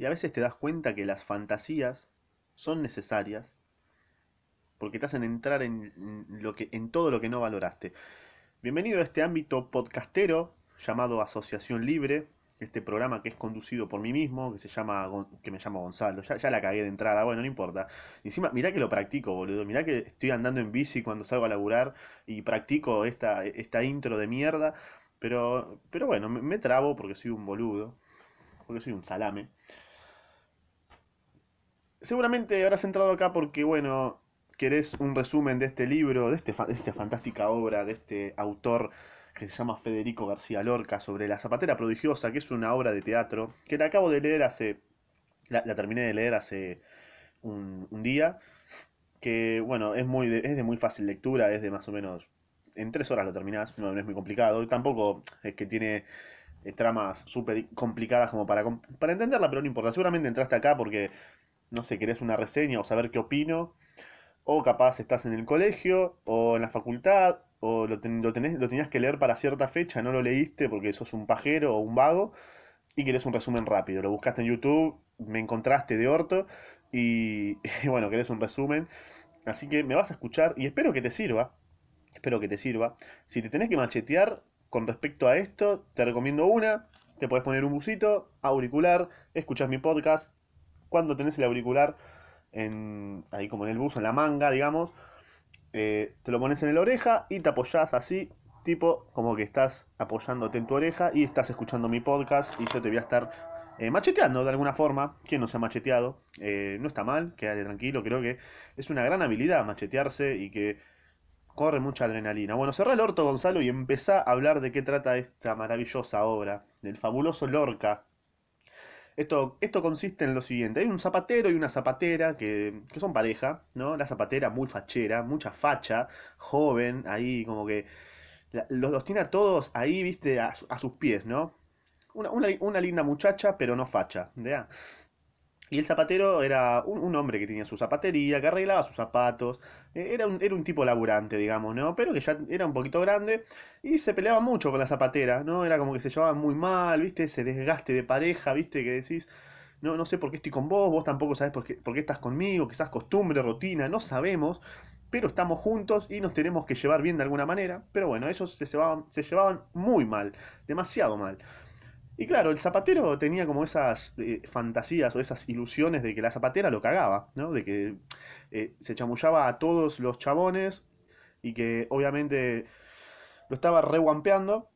y a veces te das cuenta que las fantasías son necesarias porque te hacen entrar en, lo que, en todo lo que no valoraste. Bienvenido a este ámbito podcastero llamado Asociación Libre, este programa que es conducido por mí mismo, que se llama que me llamo Gonzalo. Ya, la cagué de entrada, bueno, no importa. Encima, mirá que lo practico, boludo. Mirá que estoy andando en bici cuando salgo a laburar y practico esta, esta intro de mierda. Pero, pero bueno, me, me trabo porque soy un boludo. Porque soy un salame. Seguramente habrás entrado acá porque, bueno, querés un resumen de este libro, de, este, de esta fantástica obra, de este autor que se llama Federico García Lorca, sobre La Zapatera Prodigiosa, que es una obra de teatro, que la acabo de leer hace, la, terminé de leer hace un, día, que bueno, es, muy de, es de muy fácil lectura, es de más o menos, en tres horas lo terminás, no, es muy complicado, y tampoco es que tiene eh, tramas súper complicadas como para, para entenderla, pero no importa, seguramente entraste acá porque, no sé, querés una reseña o saber qué opino, o capaz estás en el colegio, o en la facultad, o lo, tenés, lo tenías que leer para cierta fecha, no lo leíste porque sos un pajero o un vago, y querés un resumen rápido. Lo buscaste en YouTube, me encontraste de orto, y, y bueno, querés un resumen. Así que me vas a escuchar y espero que te sirva. Espero que te sirva. Si te tenés que machetear con respecto a esto, te recomiendo una. Te puedes poner un busito, auricular, escuchas mi podcast. Cuando tenés el auricular, en, ahí como en el buzo, en la manga, digamos, eh, te lo pones en la oreja y te apoyas así, tipo como que estás apoyándote en tu oreja y estás escuchando mi podcast y yo te voy a estar eh, macheteando de alguna forma. Quien no se ha macheteado, eh, no está mal, quédate tranquilo, creo que es una gran habilidad machetearse y que corre mucha adrenalina. Bueno, cerrá el orto Gonzalo y empezá a hablar de qué trata esta maravillosa obra, del fabuloso Lorca, esto, esto consiste en lo siguiente, hay un zapatero y una zapatera que, que son pareja, ¿no? La zapatera muy fachera, mucha facha, joven, ahí como que los, los tiene a todos ahí, viste, a, sus pies, ¿no? Una, una, una, linda muchacha, pero no facha, ¿ya? Y el zapatero era un, hombre que tenía su zapatería, que arreglaba sus zapatos. Eh, era, un, era un tipo laburante, digamos, ¿no? Pero que ya era un poquito grande y se peleaba mucho con la zapatera, ¿no? Era como que se llevaban muy mal, ¿viste? Ese desgaste de pareja, ¿viste? Que decís, no, no sé por qué estoy con vos, vos tampoco sabés por qué, por qué estás conmigo, quizás costumbre, rutina, no sabemos. Pero estamos juntos y nos tenemos que llevar bien de alguna manera. Pero bueno, ellos se llevaban, se llevaban muy mal, demasiado mal. Y claro, el zapatero tenía como esas eh, fantasías o esas ilusiones de que la zapatera lo cagaba, ¿no? De que eh, se chamullaba a todos los chabones y que obviamente lo estaba reguampeando,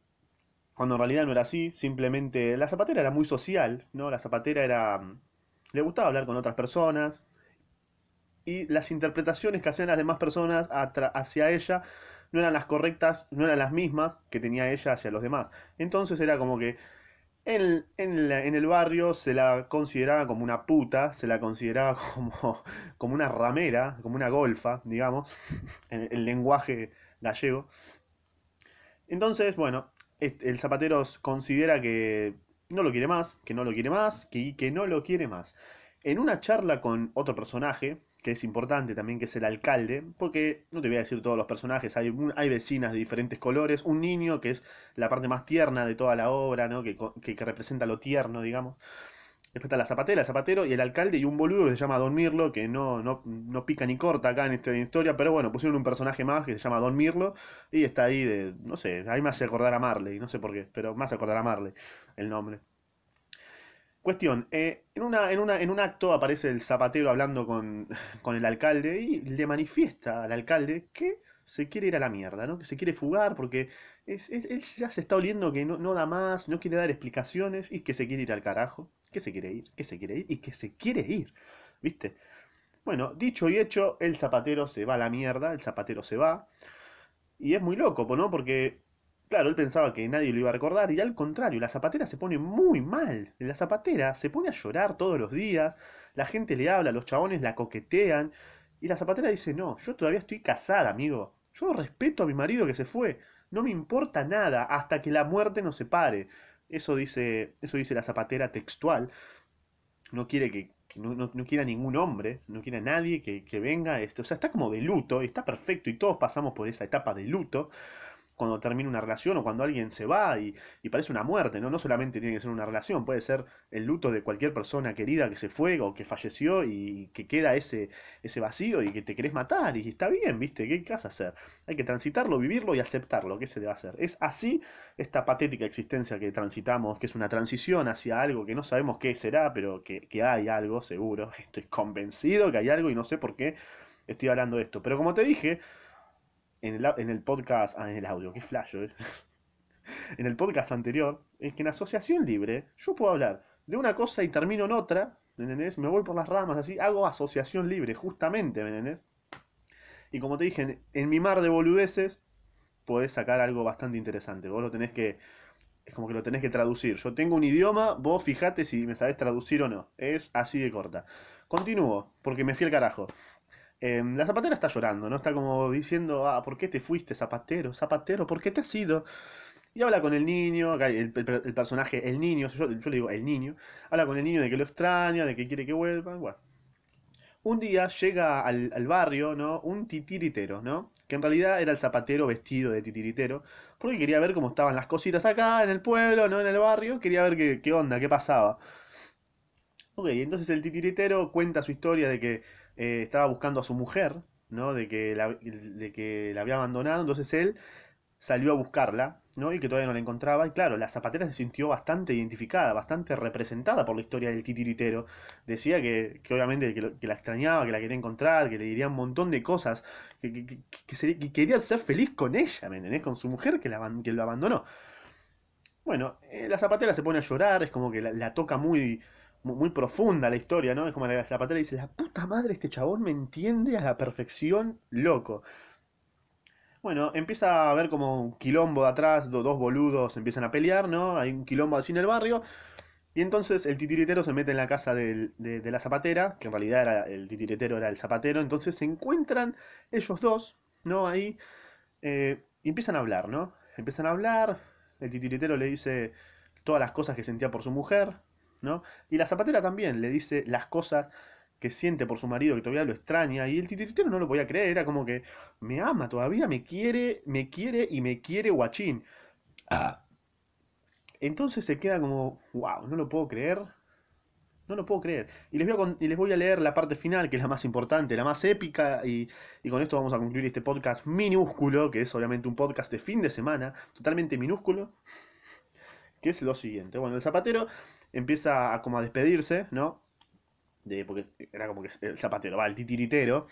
cuando en realidad no era así, simplemente la zapatera era muy social, ¿no? La zapatera era... le gustaba hablar con otras personas y las interpretaciones que hacían las demás personas hacia ella no eran las correctas, no eran las mismas que tenía ella hacia los demás. Entonces era como que en, el barrio se la consideraba como una puta, se la consideraba como, como una ramera, como una golfa, digamos, en el lenguaje gallego. Entonces, bueno, el zapatero considera que no lo quiere más, que no lo quiere más, que no lo quiere más. En una charla con otro personaje, que es importante también, que es el alcalde, porque no te voy a decir todos los personajes, hay, hay vecinas de diferentes colores, un niño que es la parte más tierna de toda la obra, ¿no? que, que, representa lo tierno, digamos. Después está la zapatera, el zapatero y el alcalde y un boludo que se llama Don Mirlo, que no, no, no pica ni corta acá en esta historia, pero bueno, pusieron un personaje más que se llama Don Mirlo y está ahí de, no sé, ahí me hace acordar a Marley, no sé por qué, pero más acordar a Marley el nombre. Cuestión, eh, en, un acto aparece el zapatero hablando con, el alcalde y le manifiesta al alcalde que se quiere ir a la mierda, ¿no? Que se quiere fugar porque él ya se está oliendo que no, no, da más, no quiere dar explicaciones y que se quiere ir al carajo, que se quiere ir, que se quiere ir y que se quiere ir, ¿viste? Bueno, dicho y hecho, el zapatero se va a la mierda, el zapatero se va. Y es muy loco, ¿no? Porque Claro, él pensaba que nadie lo iba a recordar y al contrario, la zapatera se pone muy mal. La zapatera se pone a llorar todos los días, la gente le habla, los chabones la coquetean y la zapatera dice, no, yo todavía estoy casada, amigo. Yo respeto a mi marido que se fue. No me importa nada hasta que la muerte nos separe. Eso dice, eso dice la zapatera textual. No quiere que, no, no, quiera ningún hombre, no quiere a nadie que, que venga esto. O sea, está como de luto, está perfecto, y todos pasamos por esa etapa de luto cuando termina una relación o cuando alguien se va y, parece una muerte, ¿no? No solamente tiene que ser una relación, puede ser el luto de cualquier persona querida que se fue o que falleció y que queda ese, ese vacío y que te querés matar y está bien, ¿viste? ¿Qué vas a hacer? Hay que transitarlo, vivirlo y aceptarlo, ¿qué se debe hacer? Es así esta patética existencia que transitamos, que es una transición hacia algo que no sabemos qué será, pero que, que hay algo, seguro, estoy convencido que hay algo y no sé por qué estoy hablando de esto. Pero como te dije, en el, en el podcast, ah, en el audio, qué flash, ¿eh? en el podcast anterior, es que en asociación libre yo puedo hablar de una cosa y termino en otra, ¿me entendés? Me voy por las ramas así, hago asociación libre, justamente, ¿me entendés? Y como te dije, en, mi mar de boludeces podés sacar algo bastante interesante. Vos lo tenés que. Es como que lo tenés que traducir. Yo tengo un idioma, vos fijate si me sabés traducir o no. Es así de corta. Continúo, porque me fui al carajo. Em, la zapatera está llorando, ¿no? Está como diciendo, ah, ¿por qué te fuiste, zapatero? Zapatero, ¿por qué te has ido? Y habla con el niño, el, personaje, el niño, yo, le digo el niño, habla con el niño de que lo extraña, de que quiere que vuelva, bueno. Un día llega al, barrio, ¿no? Un titiritero, ¿no? Que en realidad era el zapatero vestido de titiritero, porque quería ver cómo estaban las cositas acá, en el pueblo, ¿no? En el barrio, quería ver qué, qué onda, qué pasaba. Ok, entonces el titiritero cuenta su historia de que eh, estaba buscando a su mujer, ¿no? De que, la, de que la había abandonado, entonces él salió a buscarla, ¿no? Y que todavía no la encontraba. Y claro, la zapatera se sintió bastante identificada, bastante representada por la historia del titiritero. Decía que, que obviamente que, la extrañaba, que la quería encontrar, que le diría un montón de cosas, que, que, quería ser feliz con ella, ¿me? Con su mujer que, la, que lo abandonó. Bueno, eh, la zapatera se pone a llorar, es como que la toca muy, muy profunda la historia, ¿no? Es como la, la patera dice, la puta madre, este chabón me entiende a la perfección, loco. Bueno, empieza a haber como un quilombo de atrás, dos boludos empiezan a pelear, ¿no? Hay un quilombo así en el barrio. Y entonces el titiritero se mete en la casa de, la zapatera, que en realidad era, el titiritero era el zapatero. Entonces se encuentran ellos dos, ¿no? Ahí. Eh, y empiezan a hablar, ¿no? Empiezan a hablar. El titiritero le dice todas las cosas que sentía por su mujer. Y la zapatera también le dice las cosas que siente por su marido, que todavía lo extraña, y el titiritero no lo podía creer, era como que me ama todavía, me quiere, me quiere y me quiere guachín. Ah. Entonces se queda como, wow, no lo puedo creer, no lo puedo creer. Y les, voy a, y les voy a leer la parte final, que es la más importante, la más épica, y, y, con esto vamos a concluir este podcast minúsculo, que es obviamente un podcast de fin de semana, totalmente minúsculo, que es lo siguiente. Bueno, el zapatero empieza a como a despedirse, ¿no? De, porque era como que el zapatero, va, el titiritero,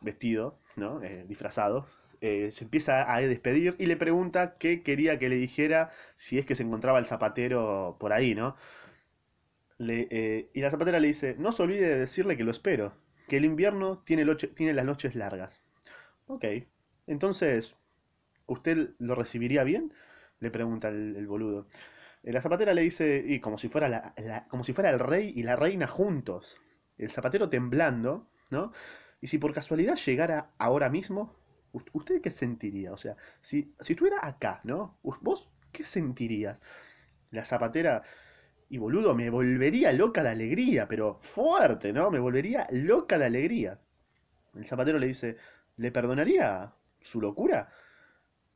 vestido, ¿no? Eh, disfrazado, eh, se empieza a despedir y le pregunta qué quería que le dijera si es que se encontraba el zapatero por ahí, ¿no? Eh, y la zapatera le dice, no se olvide de decirle que lo espero, que el invierno tiene, tiene las noches largas. Ok, entonces, ¿usted lo recibiría bien? Le pregunta el boludo. Eh, la zapatera le dice, y como si fuera, la, como si fuera el rey y la reina juntos. El zapatero temblando, ¿no? Y si por casualidad llegara ahora mismo, ¿usted qué sentiría? O sea, si, si estuviera acá, ¿no? ¿Vos qué sentirías? La zapatera, y boludo, me volvería loca de alegría, pero fuerte, ¿no? Me volvería loca de alegría. El zapatero le dice, ¿le perdonaría su locura?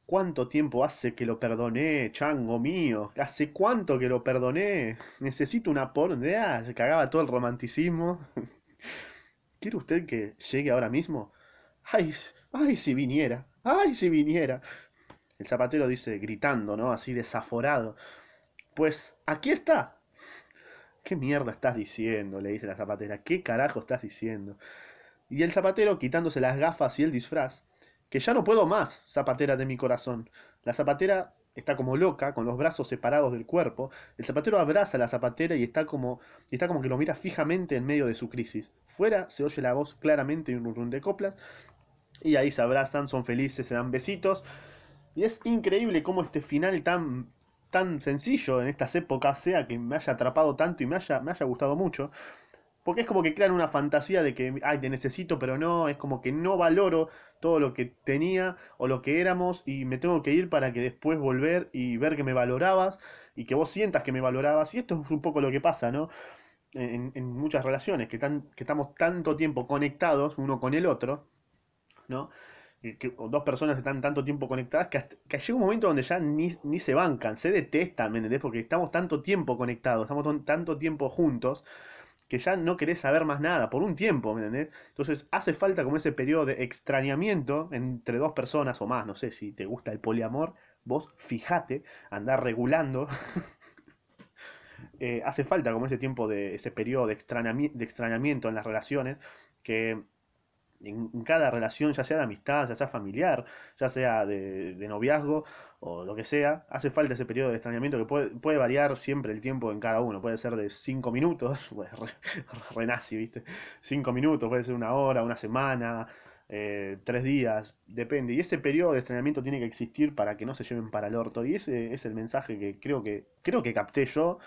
¿Cuánto tiempo hace que lo perdoné, chango mío? ¿Hace cuánto que lo perdoné? Necesito una pornea. Se cagaba todo el romanticismo. ¿Quiere usted que llegue ahora mismo? ¡Ay, ay, si viniera! ¡Ay, si viniera! El zapatero dice, gritando, ¿no? Así desaforado. Pues, aquí está. ¿Qué mierda estás diciendo? le dice la zapatera. ¿Qué carajo estás diciendo? Y el zapatero, quitándose las gafas y el disfraz, que ya no puedo más, zapatera de mi corazón. La zapatera está como loca, con los brazos separados del cuerpo. El zapatero abraza a la zapatera y está como, y está como que lo mira fijamente en medio de su crisis. Fuera se oye la voz claramente y un run de coplas. Y ahí se abrazan, son felices, se dan besitos. Y es increíble cómo este final tan, tan sencillo en estas épocas sea que me haya atrapado tanto y me haya, me haya gustado mucho. Porque es como que crean una fantasía de que, ay, te necesito, pero no, es como que no valoro todo lo que tenía o lo que éramos y me tengo que ir para que después volver y ver que me valorabas y que vos sientas que me valorabas. Y esto es un poco lo que pasa, ¿no? En, muchas relaciones, que, tan, que estamos tanto tiempo conectados uno con el otro, ¿no? que, dos personas están tanto tiempo conectadas que, llega un momento donde ya ni, ni se bancan, se detestan, ¿me entendés? Porque estamos tanto tiempo conectados, estamos tanto tiempo juntos que ya no querés saber más nada por un tiempo, ¿me entendés? Entonces hace falta como ese periodo de extrañamiento entre dos personas o más, no sé si te gusta el poliamor, vos fijate, andar regulando, eh, hace falta como ese tiempo de ese periodo de de extrañamiento en las relaciones que en, cada relación, ya sea de amistad, ya sea familiar, ya sea de, de noviazgo o lo que sea, hace falta ese periodo de extrañamiento que puede, puede variar siempre el tiempo en cada uno. Puede ser de 5 minutos, pues, ¿viste? 5 minutos, puede ser una hora, una semana, eh, tres días, depende. Y ese periodo de extrañamiento tiene que existir para que no se lleven para el orto. Y ese es el mensaje que creo que, creo que capté yo,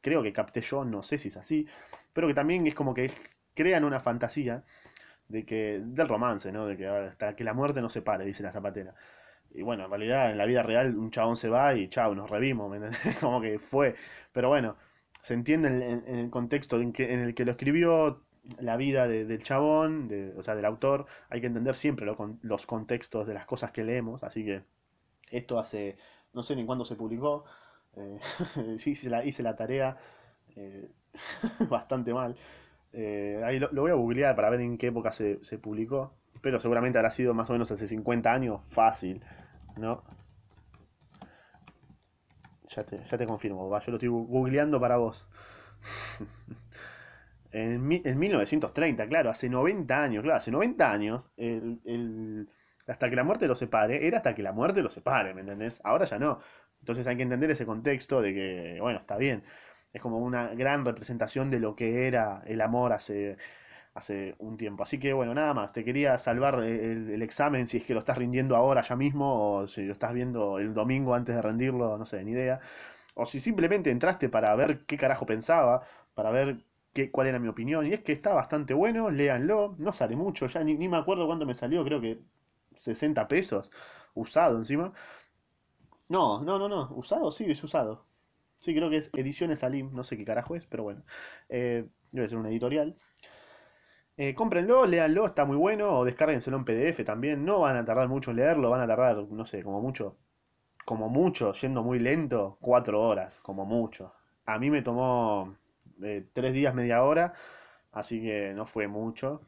creo que capté yo, no sé si es así, pero que también es como que crean una fantasía de que del romance, ¿no? De que hasta que la muerte nos separe, dice la zapatera. Y bueno, en realidad en la vida real un chabón se va y chao, nos revimos, ¿me entendés? Como que fue. Pero bueno, se entiende en, el contexto en, que, en el que lo escribió, la vida de- del chabón, de- o sea, del autor. Hay que entender siempre con- los contextos de las cosas que leemos, así que esto hace, no sé ni cuándo se publicó, eh, sí hice la, la tarea eh, bastante mal. Eh, ahí lo, voy a googlear para ver en qué época se, se publicó, pero seguramente habrá sido más o menos hace 50 años, fácil, ¿no? Ya te, ya te confirmo, va, yo lo estoy googleando para vos. En, en 1930, claro, hace 90 años, claro, hace 90 años, el, el- hasta que la muerte lo separe, era hasta que la muerte lo separe, ¿me entendés? Ahora ya no. Entonces hay que entender ese contexto de que, bueno, está bien. Es como una gran representación de lo que era el amor hace, hace un tiempo. Así que, bueno, nada más. Te quería salvar el, el examen si es que lo estás rindiendo ahora ya mismo o si lo estás viendo el domingo antes de rendirlo, no sé, ni idea. O si simplemente entraste para ver qué carajo pensaba, para ver qué, cuál era mi opinión. Y es que está bastante bueno, léanlo. No sale mucho, ya ni, ni me acuerdo cuánto me salió, creo que 60 pesos. Usado encima. No, no, no, no. Usado, sí, es usado. Sí, creo que es Ediciones Salim, no sé qué carajo es, pero bueno. Eh, debe ser una editorial. Eh, cómprenlo, léanlo, está muy bueno, o descárguenselo en PDF también. No van a tardar mucho en leerlo, van a tardar, no sé, como mucho, como mucho, yendo muy lento, cuatro horas, como mucho. A mí me tomó eh, tres días, media hora, así que no fue mucho.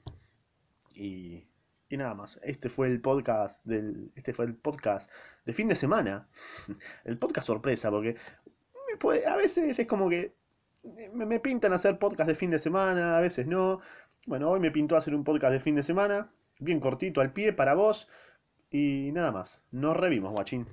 Y, y nada más. Este fue el podcast del, este fue el podcast de fin de semana. El podcast sorpresa, porque a veces es como que me, me pintan hacer podcast de fin de semana, a veces no. Bueno, hoy me pintó hacer un podcast de fin de semana, bien cortito al pie para vos. Y nada más. Nos revimos, guachín.